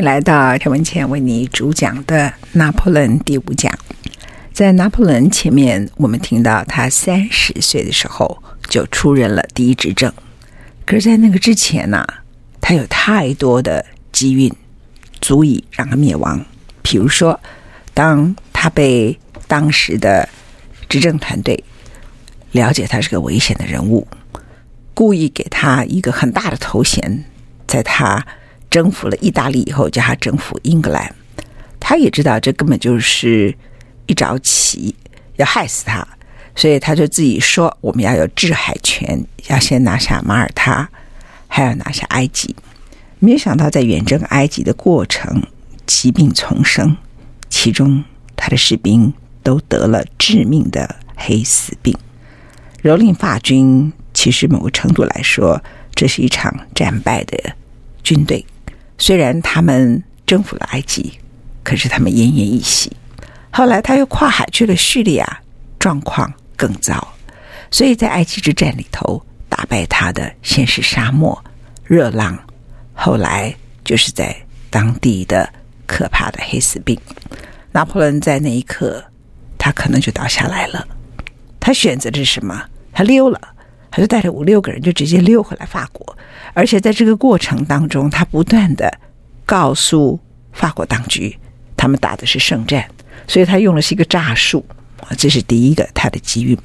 来到陈文茜为你主讲的拿破仑第五讲。在拿破仑前面，我们听到他三十岁的时候就出任了第一执政。可是，在那个之前呢、他有太多的机运，足以让他灭亡。比如说，当他被当时的执政团队了解他是个危险的人物，故意给他一个很大的头衔，在他。征服了意大利以后，叫他征服英格兰，他也知道这根本就是一着棋，要害死他，所以他就自己说：“我们要有制海权，要先拿下马耳他，还要拿下埃及。”没有想到，在远征埃及的过程，疾病丛生，其中他的士兵都得了致命的黑死病，蹂躏法军。其实某个程度来说，这是一场战败的军队。虽然他们征服了埃及，可是他们奄奄一息。后来他又跨海去了叙利亚，状况更糟。所以在埃及之战里头，打败他的先是沙漠热浪，后来就是在当地的可怕的黑死病。拿破仑在那一刻，他可能就倒下来了。他选择的是什么？他溜了。他就带着五六个人，就直接溜回来法国，而且在这个过程当中，他不断地告诉法国当局，他们打的是圣战，所以他用的是一个诈术，这是第一个他的机遇。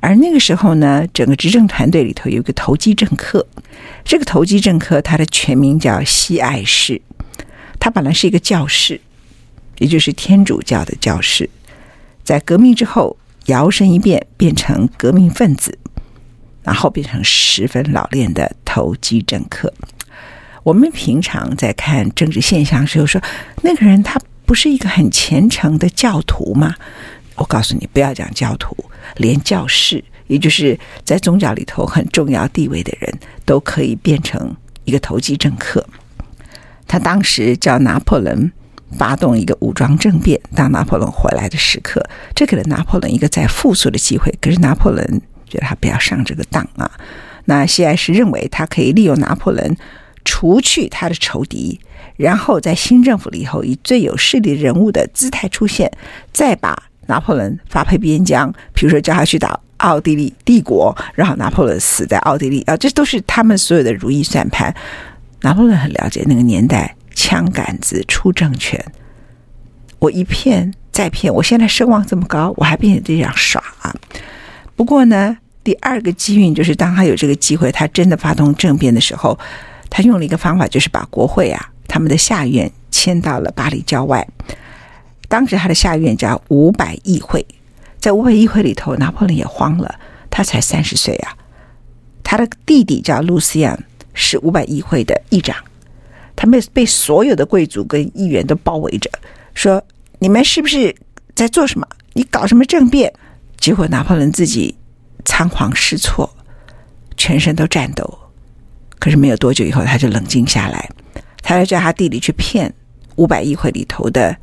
而那个时候呢，整个执政团队里头有一个投机政客，这个投机政客他的全名叫西爱士，他本来是一个教士，也就是天主教的教士，在革命之后摇身一变变成革命分子。然后变成十分老练的投机政客。我们平常在看政治现象时候说，那个人他不是一个很虔诚的教徒吗？我告诉你，不要讲教徒，连教士，也就是在宗教里头很重要地位的人，都可以变成一个投机政客。他当时叫拿破仑发动一个武装政变，当拿破仑回来的时刻，这给了拿破仑一个再复苏的机会。可是拿破仑。觉得他不要上这个当啊！那西爱是认为他可以利用拿破仑除去他的仇敌，然后在新政府里头以最有势力人物的姿态出现，再把拿破仑发配边疆，比如说叫他去打奥地利帝国，然后拿破仑死在奥地利啊！这都是他们所有的如意算盘。拿破仑很了解那个年代，枪杆子出政权，我一骗再骗，我现在声望这么高，我还变成这样耍啊！不过呢。第二个机运就是，当他有这个机会，他真的发动政变的时候，他用了一个方法，就是把国会啊，他们的下院迁到了巴黎郊外。当时他的下院叫五百议会，在五百议会里头，拿破仑也慌了，他才三十岁啊。他的弟弟叫路西安，是五百议会的议长，他们被所有的贵族跟议员都包围着，说：“你们是不是在做什么？你搞什么政变？”结果拿破仑自己。仓皇失措，全身都颤抖。可是没有多久以后，他就冷静下来。他要叫他弟弟去骗五百议会里头的，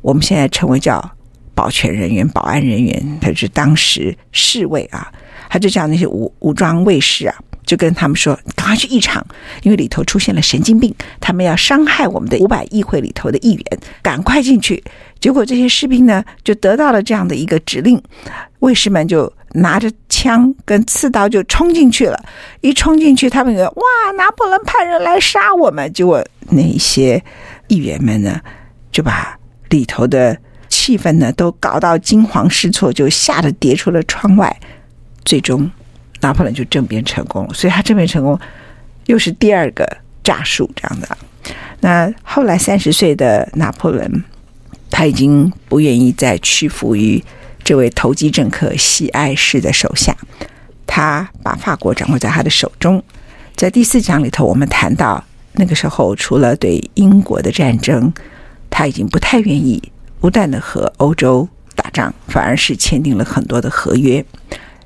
我们现在称为叫保全人员、保安人员，他是当时侍卫啊。他就叫那些武武装卫士啊，就跟他们说：“赶快去议场，因为里头出现了神经病，他们要伤害我们的五百议会里头的议员，赶快进去。”结果这些士兵呢，就得到了这样的一个指令，卫士们就拿着枪跟刺刀就冲进去了。一冲进去，他们以为哇，拿破仑派人来杀我们。结果那些议员们呢，就把里头的气氛呢都搞到惊慌失措，就吓得跌出了窗外。最终，拿破仑就政变成功了。所以他政变成功，又是第二个诈术这样的。那后来三十岁的拿破仑。他已经不愿意再屈服于这位投机政客西爱士的手下，他把法国掌握在他的手中。在第四讲里头，我们谈到那个时候，除了对英国的战争，他已经不太愿意不断的和欧洲打仗，反而是签订了很多的合约。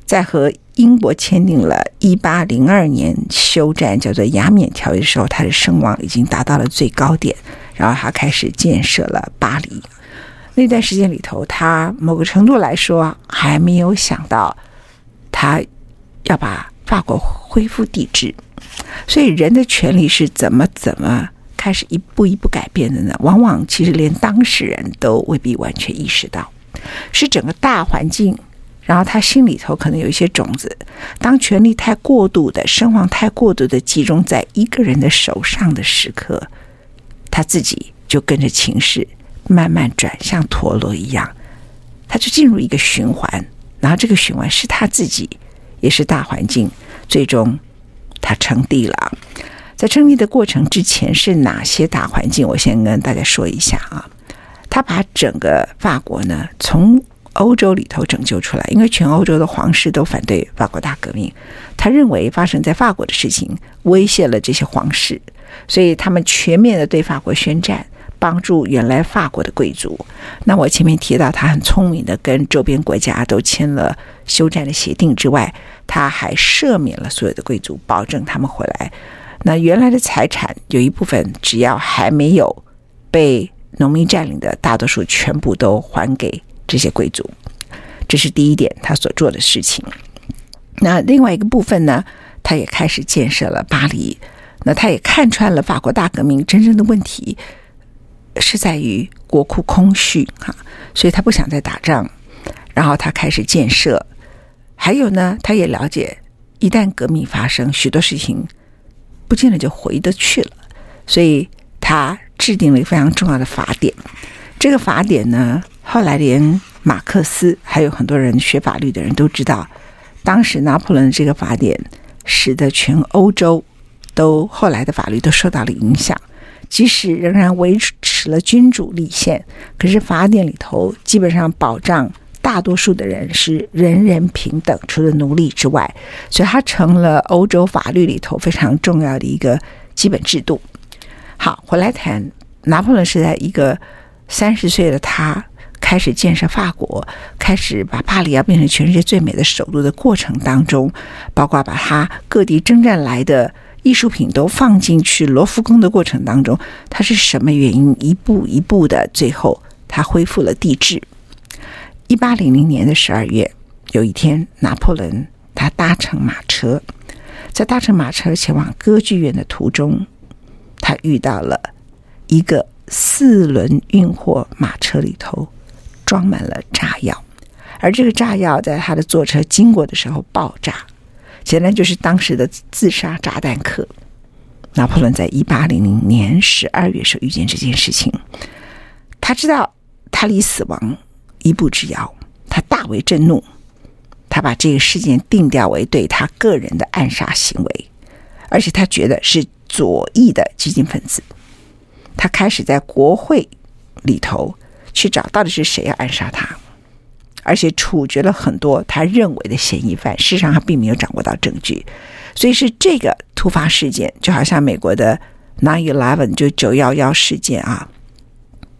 在和英国签订了1802年休战，叫做雅典条约的时候，他的声望已经达到了最高点，然后他开始建设了巴黎。那段时间里头，他某个程度来说还没有想到，他要把法国恢复帝制。所以，人的权利是怎么怎么开始一步一步改变的呢？往往其实连当事人都未必完全意识到，是整个大环境，然后他心里头可能有一些种子。当权力太过度的、声望太过度的集中在一个人的手上的时刻，他自己就跟着情势。慢慢转向陀螺一样，他就进入一个循环，然后这个循环是他自己，也是大环境，最终他称帝了。在称帝的过程之前是哪些大环境？我先跟大家说一下啊。他把整个法国呢从欧洲里头拯救出来，因为全欧洲的皇室都反对法国大革命，他认为发生在法国的事情威胁了这些皇室，所以他们全面的对法国宣战。帮助原来法国的贵族。那我前面提到，他很聪明的跟周边国家都签了休战的协定之外，他还赦免了所有的贵族，保证他们回来。那原来的财产有一部分，只要还没有被农民占领的，大多数全部都还给这些贵族。这是第一点，他所做的事情。那另外一个部分呢，他也开始建设了巴黎。那他也看穿了法国大革命真正的问题。是在于国库空虚哈，所以他不想再打仗，然后他开始建设。还有呢，他也了解，一旦革命发生，许多事情不见得就回得去了，所以他制定了一个非常重要的法典。这个法典呢，后来连马克思还有很多人学法律的人都知道，当时拿破仑这个法典，使得全欧洲都后来的法律都受到了影响。即使仍然维持了君主立宪，可是法典里头基本上保障大多数的人是人人平等，除了奴隶之外，所以它成了欧洲法律里头非常重要的一个基本制度。好，回来谈拿破仑是在一个三十岁的他开始建设法国，开始把巴黎要变成全世界最美的首都的过程当中，包括把他各地征战来的。艺术品都放进去罗浮宫的过程当中，他是什么原因一步一步的，最后他恢复了帝制。一八零零年的十二月，有一天，拿破仑他搭乘马车，在搭乘马车前往歌剧院的途中，他遇到了一个四轮运货马车里头装满了炸药，而这个炸药在他的坐车经过的时候爆炸。显然就是当时的自杀炸弹客。拿破仑在一八零零年十二月时遇见这件事情，他知道他离死亡一步之遥，他大为震怒，他把这个事件定调为对他个人的暗杀行为，而且他觉得是左翼的激进分子。他开始在国会里头去找到底是谁要暗杀他。而且处决了很多他认为的嫌疑犯，事实上他并没有掌握到证据，所以是这个突发事件，就好像美国的 nine eleven 就九幺幺事件啊，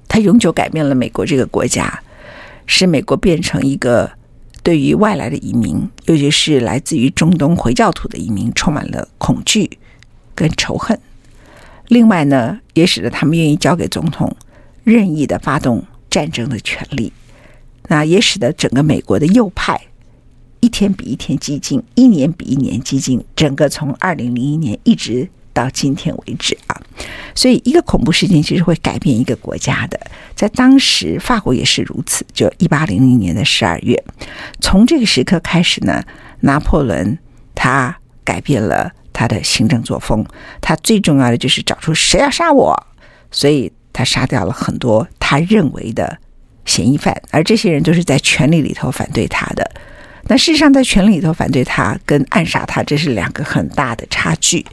它永久改变了美国这个国家，使美国变成一个对于外来的移民，尤其是来自于中东回教徒的移民，充满了恐惧跟仇恨。另外呢，也使得他们愿意交给总统任意的发动战争的权利。那也使得整个美国的右派一天比一天激进，一年比一年激进。整个从二零零一年一直到今天为止啊，所以一个恐怖事件其实会改变一个国家的。在当时，法国也是如此。就一八零零年的十二月，从这个时刻开始呢，拿破仑他改变了他的行政作风。他最重要的就是找出谁要杀我，所以他杀掉了很多他认为的嫌疑犯，而这些人都是在权力里头反对他的。那事实上，在权力里头反对他跟暗杀他，这是两个很大的差距。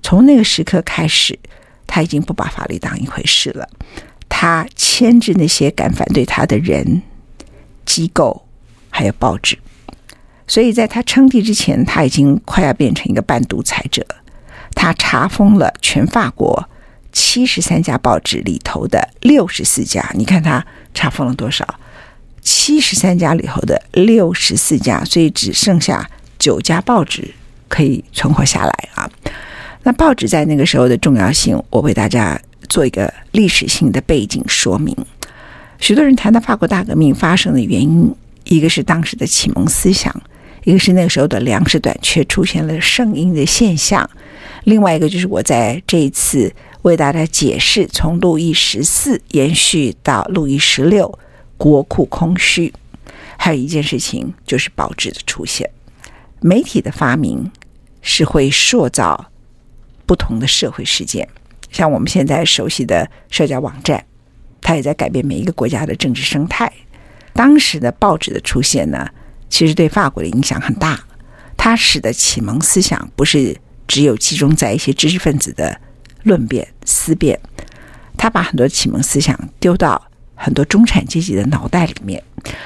从那个时刻开始，他已经不把法律当一回事了。他牵制那些敢反对他的人、机构，还有报纸，所以在他称帝之前，他已经快要变成一个半独裁者。他查封了全法国七十三家报纸里头的六十四家，你看他查封了多少？七十三家里头的六十四家，所以只剩下九家报纸可以存活下来啊。那报纸在那个时候的重要性，我为大家。做一个历史性的背景说明。许多人谈到法国大革命发生的原因，一个是当时的启蒙思想，一个是那个时候的粮食短缺出现了圣婴的现象，另外一个就是我在这一次为大家解释从路易十四延续到路易十六国库空虚，还有一件事情就是报纸的出现，媒体的发明是会塑造不同的社会事件。像我们现在熟悉的社交网站，它也在改变每一个国家的政治生态。当时的报纸的出现呢，其实对法国的影响很大。它使得启蒙思想不是只有集中在一些知识分子的论辩思辨，他把很多启蒙思想丢到很多中产阶级的脑袋里面。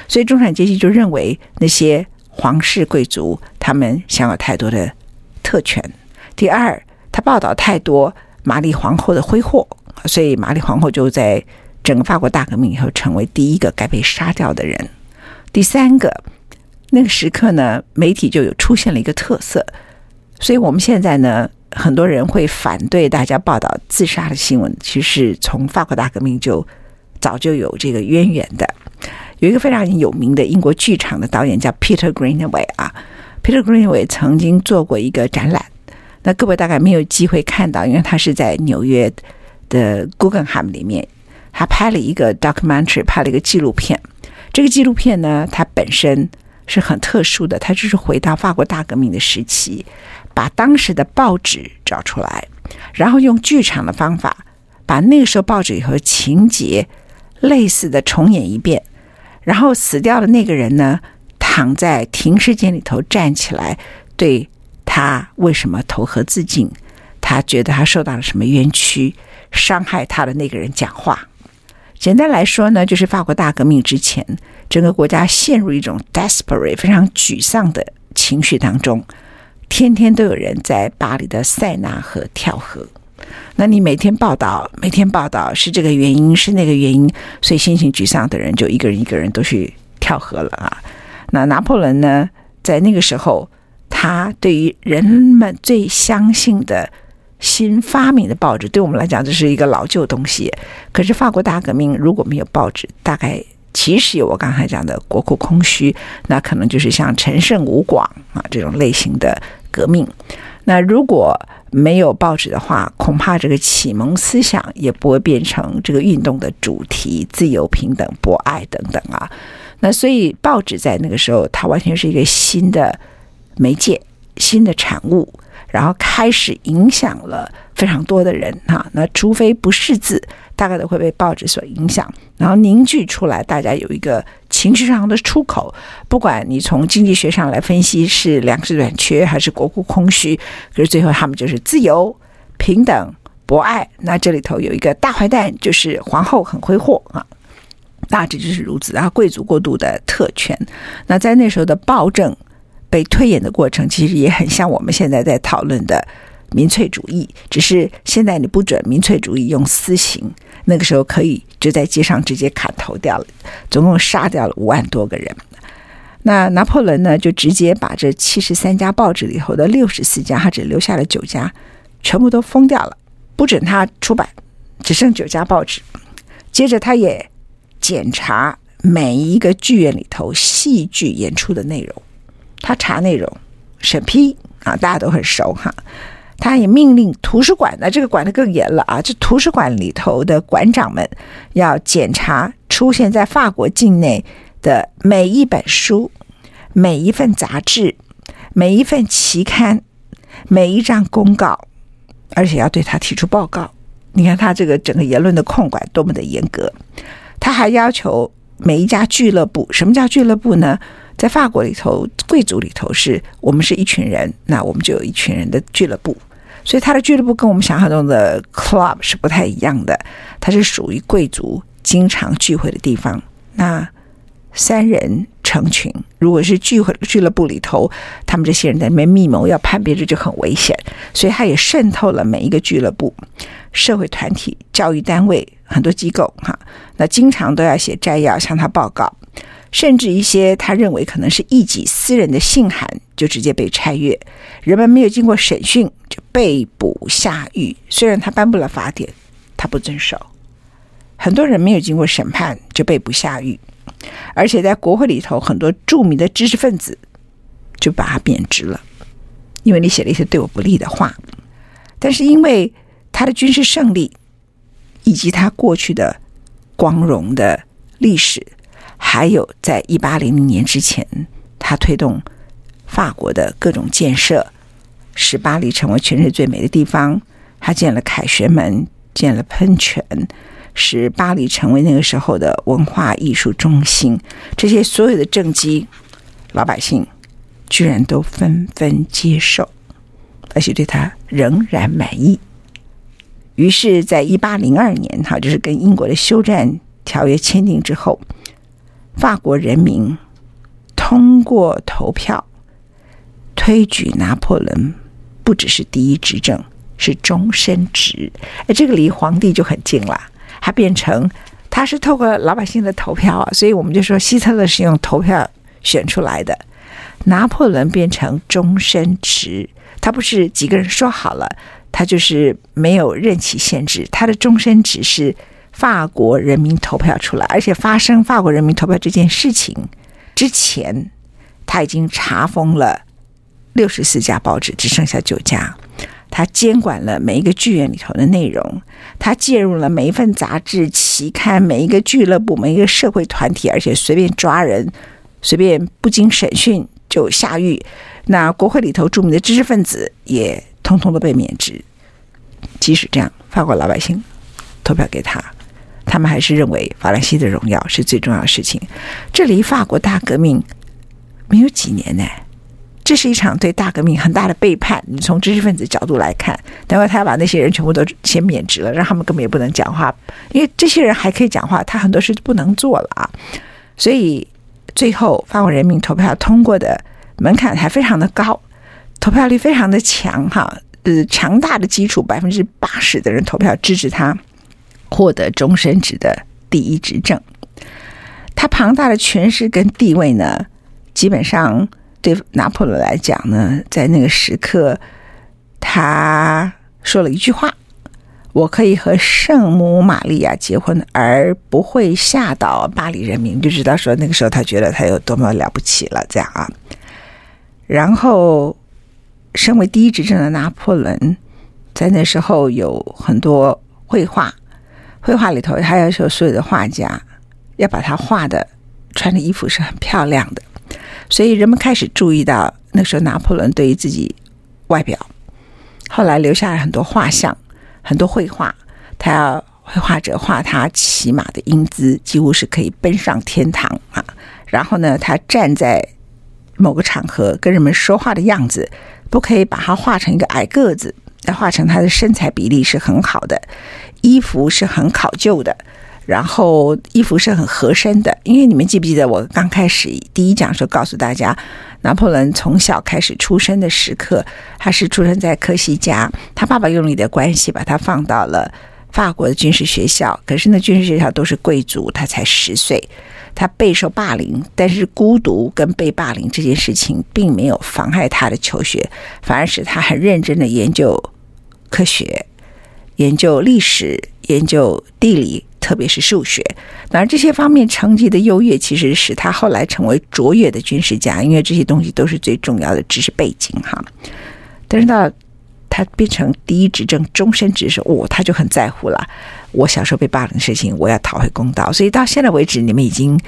所以中产阶级就认为那些皇室贵族他们享有太多的特权。第二，他报道太多。玛丽皇后的挥霍，所以玛丽皇后就在整个法国大革命以后成为第一个该被杀掉的人。第三个，那个时刻呢，媒体就有出现了一个特色，所以我们现在呢，很多人会反对大家报道自杀的新闻，其实从法国大革命就早就有这个渊源的。有一个非常有名的英国剧场的导演叫 Peter Greenaway 啊，Peter Greenaway 曾经做过一个展览。那各位大概没有机会看到，因为他是在纽约的 Guggenheim 里面，他拍了一个 documentary，拍了一个纪录片。这个纪录片呢，它本身是很特殊的，它就是回到法国大革命的时期，把当时的报纸找出来，然后用剧场的方法，把那个时候报纸和情节类似的重演一遍。然后死掉的那个人呢，躺在停尸间里头站起来，对。他为什么投河自尽？他觉得他受到了什么冤屈？伤害他的那个人讲话。简单来说呢，就是法国大革命之前，整个国家陷入一种 desperate 非常沮丧的情绪当中，天天都有人在巴黎的塞纳河跳河。那你每天报道，每天报道是这个原因，是那个原因，所以心情沮丧的人就一个人一个人都去跳河了啊。那拿破仑呢，在那个时候。他对于人们最相信的新发明的报纸，对我们来讲这是一个老旧东西。可是法国大革命如果没有报纸，大概其实有我刚才讲的国库空虚，那可能就是像陈胜吴广啊这种类型的革命。那如果没有报纸的话，恐怕这个启蒙思想也不会变成这个运动的主题，自由、平等、博爱等等啊。那所以报纸在那个时候，它完全是一个新的。媒介新的产物，然后开始影响了非常多的人哈。那除非不识字，大概都会被报纸所影响，然后凝聚出来，大家有一个情绪上的出口。不管你从经济学上来分析是粮食短缺还是国库空虚，可是最后他们就是自由、平等、博爱。那这里头有一个大坏蛋，就是皇后很挥霍啊，大致就是如此。然后贵族过度的特权，那在那时候的暴政。被推演的过程其实也很像我们现在在讨论的民粹主义，只是现在你不准民粹主义用私刑，那个时候可以就在街上直接砍头掉了，总共杀掉了五万多个人。那拿破仑呢，就直接把这七十三家报纸里头的六十四家，他只留下了九家，全部都封掉了，不准他出版，只剩九家报纸。接着他也检查每一个剧院里头戏剧演出的内容。他查内容、审批啊，大家都很熟哈。他也命令图书馆，的这个管得更严了啊！这图书馆里头的馆长们要检查出现在法国境内的每一本书、每一份杂志、每一份期刊、每一张公告，而且要对他提出报告。你看他这个整个言论的控管多么的严格。他还要求每一家俱乐部，什么叫俱乐部呢？在法国里头，贵族里头是我们是一群人，那我们就有一群人的俱乐部。所以他的俱乐部跟我们想象中的 club 是不太一样的，它是属于贵族经常聚会的地方。那三人成群，如果是聚会俱乐部里头，他们这些人在里面密谋要叛变，这就很危险。所以他也渗透了每一个俱乐部、社会团体、教育单位很多机构哈。那经常都要写摘要向他报告。甚至一些他认为可能是一己私人的信函，就直接被拆阅。人们没有经过审讯就被捕下狱。虽然他颁布了法典，他不遵守。很多人没有经过审判就被捕下狱，而且在国会里头，很多著名的知识分子就把他贬值了，因为你写了一些对我不利的话。但是因为他的军事胜利以及他过去的光荣的历史。还有，在一八零零年之前，他推动法国的各种建设，使巴黎成为全世界最美的地方。他建了凯旋门，建了喷泉，使巴黎成为那个时候的文化艺术中心。这些所有的政绩，老百姓居然都纷纷接受，而且对他仍然满意。于是，在一八零二年，哈，就是跟英国的休战条约签订之后。法国人民通过投票推举拿破仑，不只是第一执政，是终身职。哎，这个离皇帝就很近了。他变成他是透过老百姓的投票啊，所以我们就说希特勒是用投票选出来的。拿破仑变成终身职，他不是几个人说好了，他就是没有任期限制，他的终身职是。法国人民投票出来，而且发生法国人民投票这件事情之前，他已经查封了六十四家报纸，只剩下九家。他监管了每一个剧院里头的内容，他介入了每一份杂志、期刊、每一个俱乐部、每一个社会团体，而且随便抓人，随便不经审讯就下狱。那国会里头著名的知识分子也通通都被免职。即使这样，法国老百姓投票给他。他们还是认为法兰西的荣耀是最重要的事情。这离法国大革命没有几年呢，这是一场对大革命很大的背叛。你从知识分子角度来看，等会他要把那些人全部都先免职了，让他们根本也不能讲话，因为这些人还可以讲话，他很多事不能做了啊。所以最后法国人民投票通过的门槛还非常的高，投票率非常的强哈，呃，强大的基础，百分之八十的人投票支持他。获得终身职的第一执政，他庞大的权势跟地位呢，基本上对拿破仑来讲呢，在那个时刻，他说了一句话：“我可以和圣母玛利亚结婚，而不会吓到巴黎人民。”就知道说那个时候他觉得他有多么了不起了，这样啊。然后，身为第一执政的拿破仑，在那时候有很多绘画。绘画里头，他要求所有的画家要把他画的穿的衣服是很漂亮的，所以人们开始注意到那时候拿破仑对于自己外表。后来留下了很多画像，很多绘画，他要绘画者画他骑马的英姿，几乎是可以奔上天堂啊。然后呢，他站在某个场合跟人们说话的样子，不可以把他画成一个矮个子，要画成他的身材比例是很好的。衣服是很考究的，然后衣服是很合身的。因为你们记不记得我刚开始第一讲的时候告诉大家，拿破仑从小开始出生的时刻，他是出生在科西嘉，他爸爸用力的关系把他放到了法国的军事学校。可是那军事学校都是贵族，他才十岁，他备受霸凌，但是孤独跟被霸凌这件事情并没有妨碍他的求学，反而使他很认真的研究科学。研究历史、研究地理，特别是数学。当然，这些方面成绩的优越，其实使他后来成为卓越的军事家，因为这些东西都是最重要的知识背景哈。但是到他变成第一执政终身职的时候，哦，他就很在乎了。我小时候被霸凌的事情，我要讨回公道。所以到现在为止，你们已经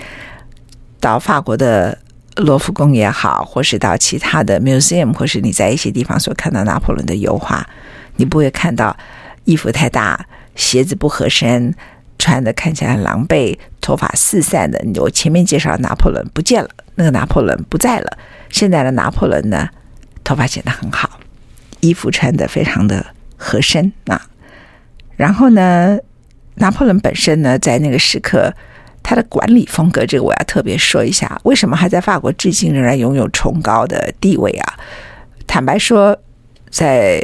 到法国的罗浮宫也好，或是到其他的 museum，或是你在一些地方所看到拿破仑的油画，你不会看到衣服太大、鞋子不合身、穿的看起来很狼狈、头发四散的。我前面介绍拿破仑不见了，那个拿破仑不在了。现在的拿破仑呢，头发剪得很好，衣服穿得非常的合身啊。然后呢，拿破仑本身呢，在那个时刻，他的管理风格，这个我要特别说一下。为什么还在法国至今仍然拥有崇高的地位啊？坦白说，在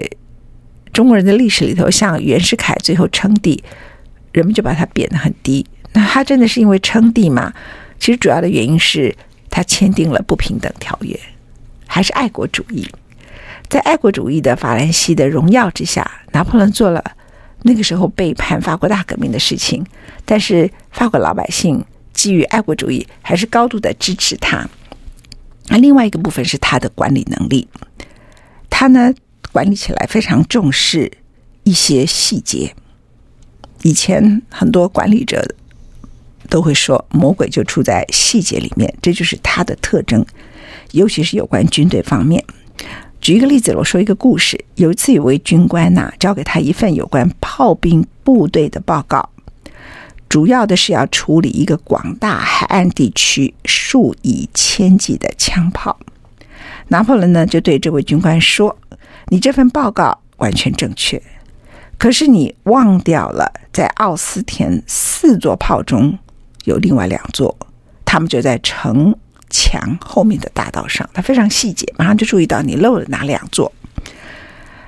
中国人的历史里头，像袁世凯最后称帝，人们就把他贬得很低。那他真的是因为称帝吗？其实主要的原因是他签订了不平等条约，还是爱国主义。在爱国主义的法兰西的荣耀之下，拿破仑做了。那个时候背叛法国大革命的事情，但是法国老百姓基于爱国主义，还是高度的支持他。那另外一个部分是他的管理能力，他呢管理起来非常重视一些细节。以前很多管理者都会说，魔鬼就出在细节里面，这就是他的特征，尤其是有关军队方面。举一个例子，我说一个故事。有一次，有位军官呐，交给他一份有关炮兵部队的报告，主要的是要处理一个广大海岸地区数以千计的枪炮。拿破仑呢，就对这位军官说：“你这份报告完全正确，可是你忘掉了，在奥斯田四座炮中有另外两座，他们就在城。”墙后面的大道上，他非常细节，马上就注意到你漏了哪两座。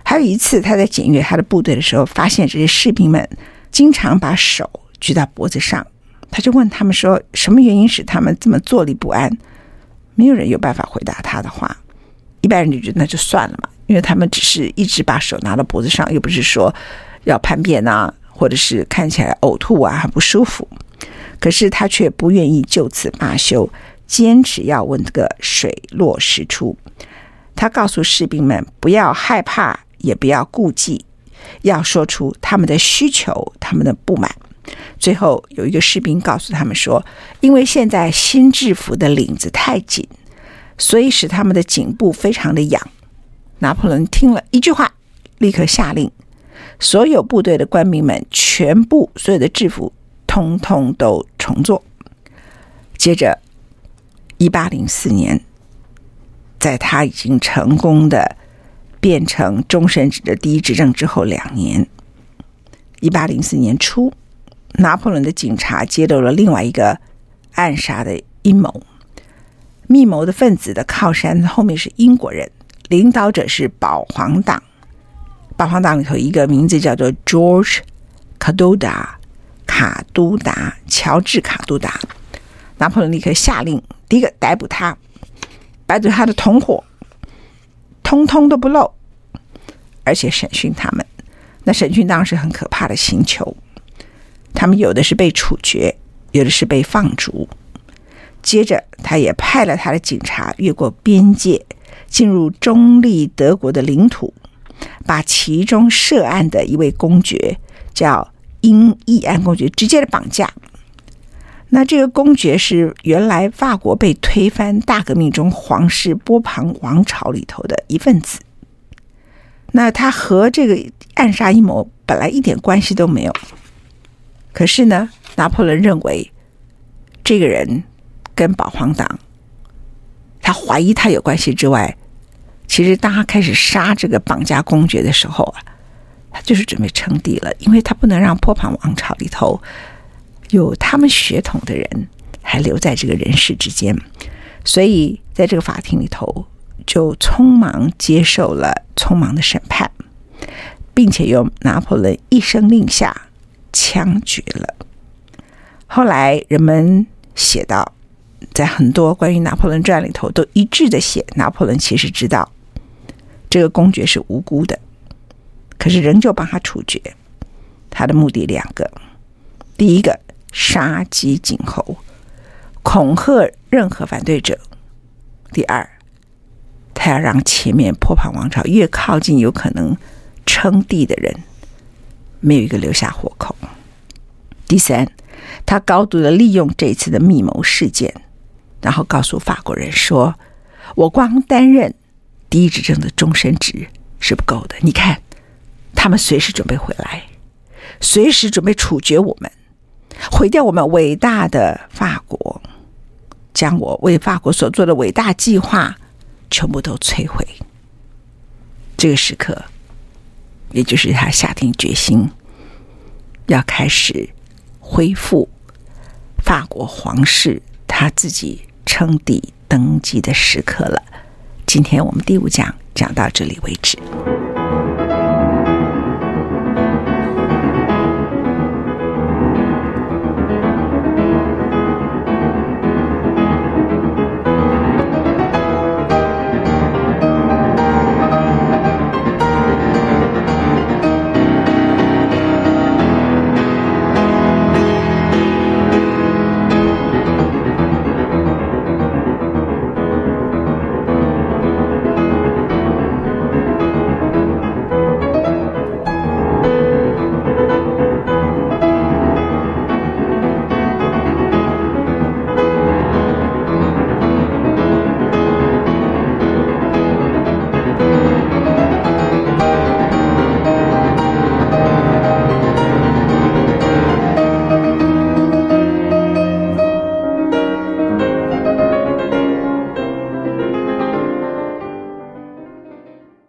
还有一次，他在检阅他的部队的时候，发现这些士兵们经常把手举到脖子上，他就问他们说：“什么原因使他们这么坐立不安？”没有人有办法回答他的话。一般人就觉得那就算了嘛，因为他们只是一直把手拿到脖子上，又不是说要叛变啊，或者是看起来呕吐啊，很不舒服。可是他却不愿意就此罢休。坚持要问这个水落石出。他告诉士兵们不要害怕，也不要顾忌，要说出他们的需求、他们的不满。最后有一个士兵告诉他们说：“因为现在新制服的领子太紧，所以使他们的颈部非常的痒。”拿破仑听了一句话，立刻下令所有部队的官兵们全部所有的制服通通都重做。接着。一八零四年，在他已经成功的变成终身制的第一执政之后两年，一八零四年初，拿破仑的警察揭露了另外一个暗杀的阴谋。密谋的分子的靠山后面是英国人，领导者是保皇党。保皇党里头一个名字叫做 George 卡都达，卡都达，乔治卡都达。拿破仑立刻下令。第一个逮捕他，逮捕他的同伙，通通都不漏，而且审讯他们。那审讯当时很可怕的刑求，他们有的是被处决，有的是被放逐。接着，他也派了他的警察越过边界，进入中立德国的领土，把其中涉案的一位公爵叫英义安公爵直接的绑架。那这个公爵是原来法国被推翻大革命中皇室波旁王朝里头的一份子。那他和这个暗杀阴谋本来一点关系都没有。可是呢，拿破仑认为这个人跟保皇党，他怀疑他有关系之外，其实当他开始杀这个绑架公爵的时候啊，他就是准备称帝了，因为他不能让波旁王朝里头。有他们血统的人还留在这个人世之间，所以在这个法庭里头就匆忙接受了匆忙的审判，并且由拿破仑一声令下枪决了。后来人们写道，在很多关于拿破仑传里头都一致的写，拿破仑其实知道这个公爵是无辜的，可是仍旧帮他处决。他的目的两个。第一个，杀鸡儆猴，恐吓任何反对者；第二，他要让前面波旁王朝越靠近有可能称帝的人，没有一个留下活口；第三，他高度的利用这次的密谋事件，然后告诉法国人说：“我光担任第一执政的终身职是不够的，你看，他们随时准备回来，随时准备处决我们。”毁掉我们伟大的法国，将我为法国所做的伟大计划全部都摧毁。这个时刻，也就是他下定决心要开始恢复法国皇室他自己称帝登基的时刻了。今天我们第五讲讲到这里为止。